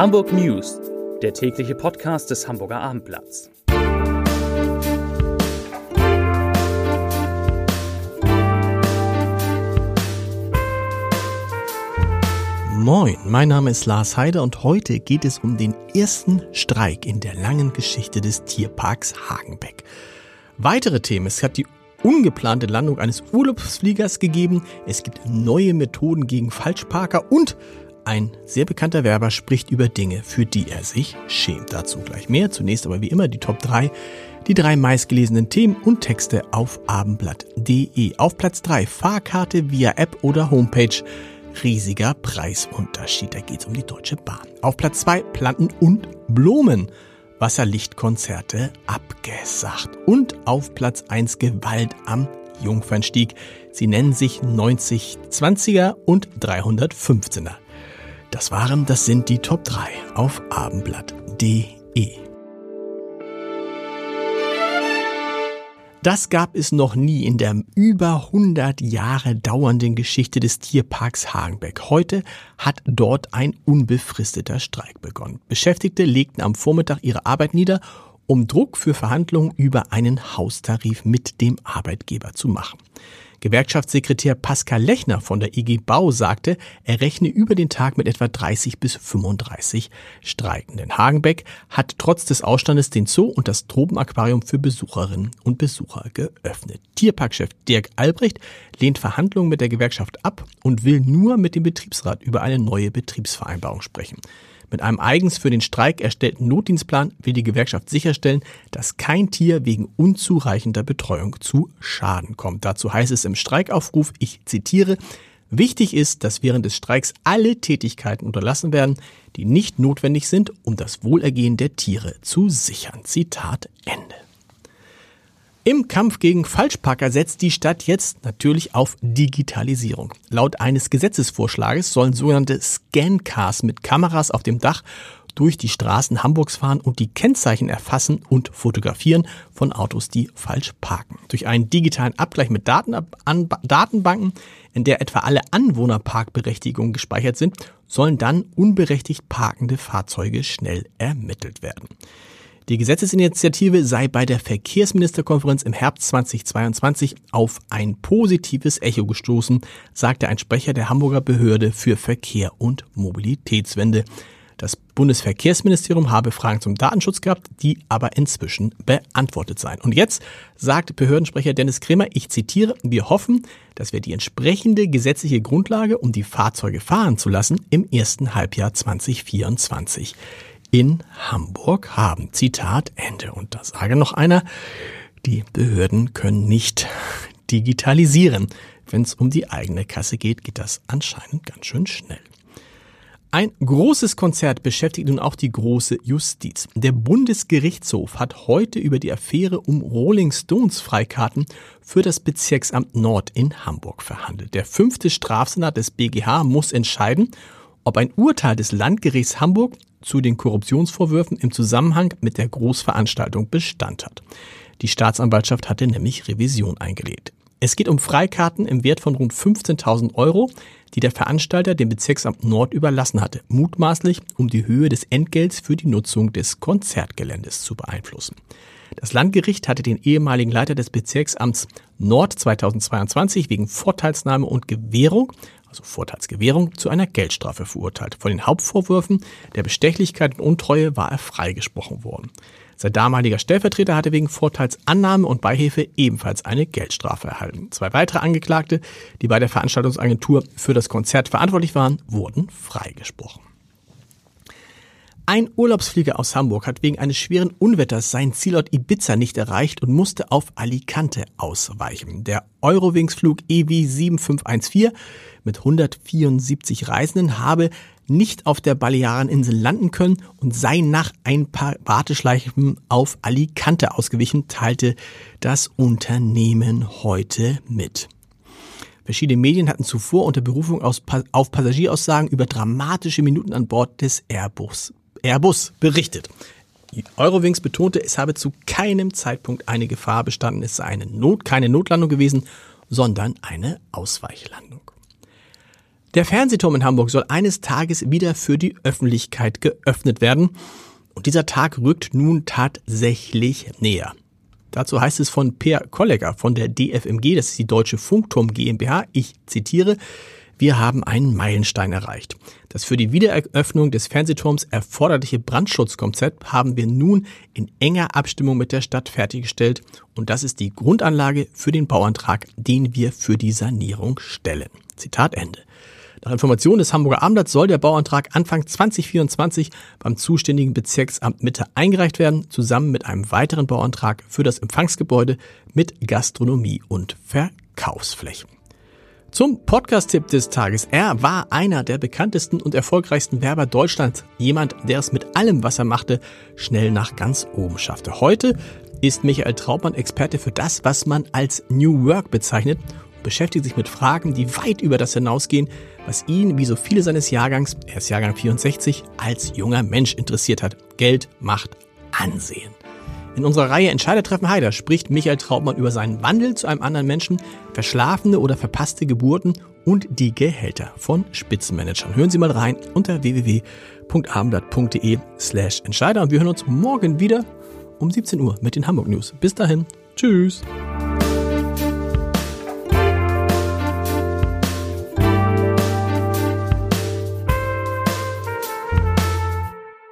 Hamburg News, der tägliche Podcast des Hamburger Abendblatts. Moin, mein Name ist Lars Heider und heute geht es um den ersten Streik in der langen Geschichte des Tierparks Hagenbeck. Weitere Themen. Es hat die ungeplante Landung eines Urlaubsfliegers gegeben. Es gibt neue Methoden gegen Falschparker und ein sehr bekannter Werber spricht über Dinge, für die er sich schämt. Dazu gleich mehr. Zunächst aber wie immer die Top 3. Die drei meistgelesenen Themen und Texte auf abendblatt.de. Auf Platz 3 Fahrkarte via App oder Homepage. Riesiger Preisunterschied. Da geht es um die Deutsche Bahn. Auf Platz 2 Planten und Blumen. Wasserlichtkonzerte abgesagt. Und auf Platz 1 Gewalt am Jungfernstieg. Sie nennen sich 9020er und 315er. Das waren, das sind die Top 3 auf abendblatt.de. Das gab es noch nie in der über 100 Jahre dauernden Geschichte des Tierparks Hagenbeck. Heute hat dort ein unbefristeter Streik begonnen. Beschäftigte legten am Vormittag ihre Arbeit nieder, um Druck für Verhandlungen über einen Haustarif mit dem Arbeitgeber zu machen. Gewerkschaftssekretär Pascal Lechner von der IG Bau sagte, er rechne über den Tag mit etwa 30 bis 35 Streikenden. Hagenbeck hat trotz des Ausstandes den Zoo und das Tropenaquarium für Besucherinnen und Besucher geöffnet. Tierparkchef Dirk Albrecht lehnt Verhandlungen mit der Gewerkschaft ab und will nur mit dem Betriebsrat über eine neue Betriebsvereinbarung sprechen. Mit einem eigens für den Streik erstellten Notdienstplan will die Gewerkschaft sicherstellen, dass kein Tier wegen unzureichender Betreuung zu Schaden kommt. Dazu heißt es im Streikaufruf, ich zitiere, Wichtig ist, dass während des Streiks alle Tätigkeiten unterlassen werden, die nicht notwendig sind, um das Wohlergehen der Tiere zu sichern. Zitat Ende. Im Kampf gegen Falschparker setzt die Stadt jetzt natürlich auf Digitalisierung. Laut eines Gesetzesvorschlages sollen sogenannte Scancars mit Kameras auf dem Dach durch die Straßen Hamburgs fahren und die Kennzeichen erfassen und fotografieren von Autos, die falsch parken. Durch einen digitalen Abgleich mit Daten Datenbanken, in der etwa alle Anwohnerparkberechtigungen gespeichert sind, sollen dann unberechtigt parkende Fahrzeuge schnell ermittelt werden. Die Gesetzesinitiative sei bei der Verkehrsministerkonferenz im Herbst 2022 auf ein positives Echo gestoßen, sagte ein Sprecher der Hamburger Behörde für Verkehr und Mobilitätswende. Das Bundesverkehrsministerium habe Fragen zum Datenschutz gehabt, die aber inzwischen beantwortet seien. Und jetzt sagt Behördensprecher Dennis Kremer, ich zitiere, wir hoffen, dass wir die entsprechende gesetzliche Grundlage, um die Fahrzeuge fahren zu lassen, im ersten Halbjahr 2024 in Hamburg haben. Zitat Ende. Und da sage noch einer, die Behörden können nicht digitalisieren. Wenn es um die eigene Kasse geht, geht das anscheinend ganz schön schnell. Ein großes Konzert beschäftigt nun auch die große Justiz. Der Bundesgerichtshof hat heute über die Affäre um Rolling Stones Freikarten für das Bezirksamt Nord in Hamburg verhandelt. Der fünfte Strafsenat des BGH muss entscheiden, ob ein Urteil des Landgerichts Hamburg zu den Korruptionsvorwürfen im Zusammenhang mit der Großveranstaltung Bestand hat. Die Staatsanwaltschaft hatte nämlich Revision eingelegt. Es geht um Freikarten im Wert von rund 15.000 Euro, die der Veranstalter dem Bezirksamt Nord überlassen hatte, mutmaßlich um die Höhe des Entgelts für die Nutzung des Konzertgeländes zu beeinflussen. Das Landgericht hatte den ehemaligen Leiter des Bezirksamts Nord 2022 wegen Vorteilsnahme und Gewährung also Vorteilsgewährung, zu einer Geldstrafe verurteilt. Von den Hauptvorwürfen der Bestechlichkeit und Untreue war er freigesprochen worden. Sein damaliger Stellvertreter hatte wegen Vorteilsannahme und Beihilfe ebenfalls eine Geldstrafe erhalten. Zwei weitere Angeklagte, die bei der Veranstaltungsagentur für das Konzert verantwortlich waren, wurden freigesprochen. Ein Urlaubsflieger aus Hamburg hat wegen eines schweren Unwetters seinen Zielort Ibiza nicht erreicht und musste auf Alicante ausweichen. Der Eurowings-Flug EW 7514 mit 174 Reisenden habe nicht auf der Baleareninsel landen können und sei nach ein paar Warteschleifen auf Alicante ausgewichen, teilte das Unternehmen heute mit. Verschiedene Medien hatten zuvor unter Berufung auf Passagieraussagen über dramatische Minuten an Bord des Airbus Airbus berichtet. Eurowings betonte, es habe zu keinem Zeitpunkt eine Gefahr bestanden, es sei eine Not, keine Notlandung gewesen, sondern eine Ausweichlandung. Der Fernsehturm in Hamburg soll eines Tages wieder für die Öffentlichkeit geöffnet werden. Und dieser Tag rückt nun tatsächlich näher. Dazu heißt es von Per Kollegger von der DFMG, das ist die Deutsche Funkturm GmbH, ich zitiere, wir haben einen Meilenstein erreicht. Das für die Wiedereröffnung des Fernsehturms erforderliche Brandschutzkonzept haben wir nun in enger Abstimmung mit der Stadt fertiggestellt und das ist die Grundanlage für den Bauantrag, den wir für die Sanierung stellen. Zitat Ende. Nach Informationen des Hamburger Abendblatts soll der Bauantrag Anfang 2024 beim zuständigen Bezirksamt Mitte eingereicht werden, zusammen mit einem weiteren Bauantrag für das Empfangsgebäude mit Gastronomie und Verkaufsflächen. Zum Podcast-Tipp des Tages. Er war einer der bekanntesten und erfolgreichsten Werber Deutschlands. Jemand, der es mit allem, was er machte, schnell nach ganz oben schaffte. Heute ist Michael Traubmann Experte für das, was man als New Work bezeichnet und beschäftigt sich mit Fragen, die weit über das hinausgehen, was ihn, wie so viele seines Jahrgangs, er ist Jahrgang 64, als junger Mensch interessiert hat. Geld, Macht, Ansehen. In unserer Reihe Entscheider treffen Heider spricht Michael Traubmann über seinen Wandel zu einem anderen Menschen, verschlafene oder verpasste Geburten und die Gehälter von Spitzenmanagern. Hören Sie mal rein unter www.abendblatt.de slash Entscheider und wir hören uns morgen wieder um 17 Uhr mit den Hamburg News. Bis dahin. Tschüss.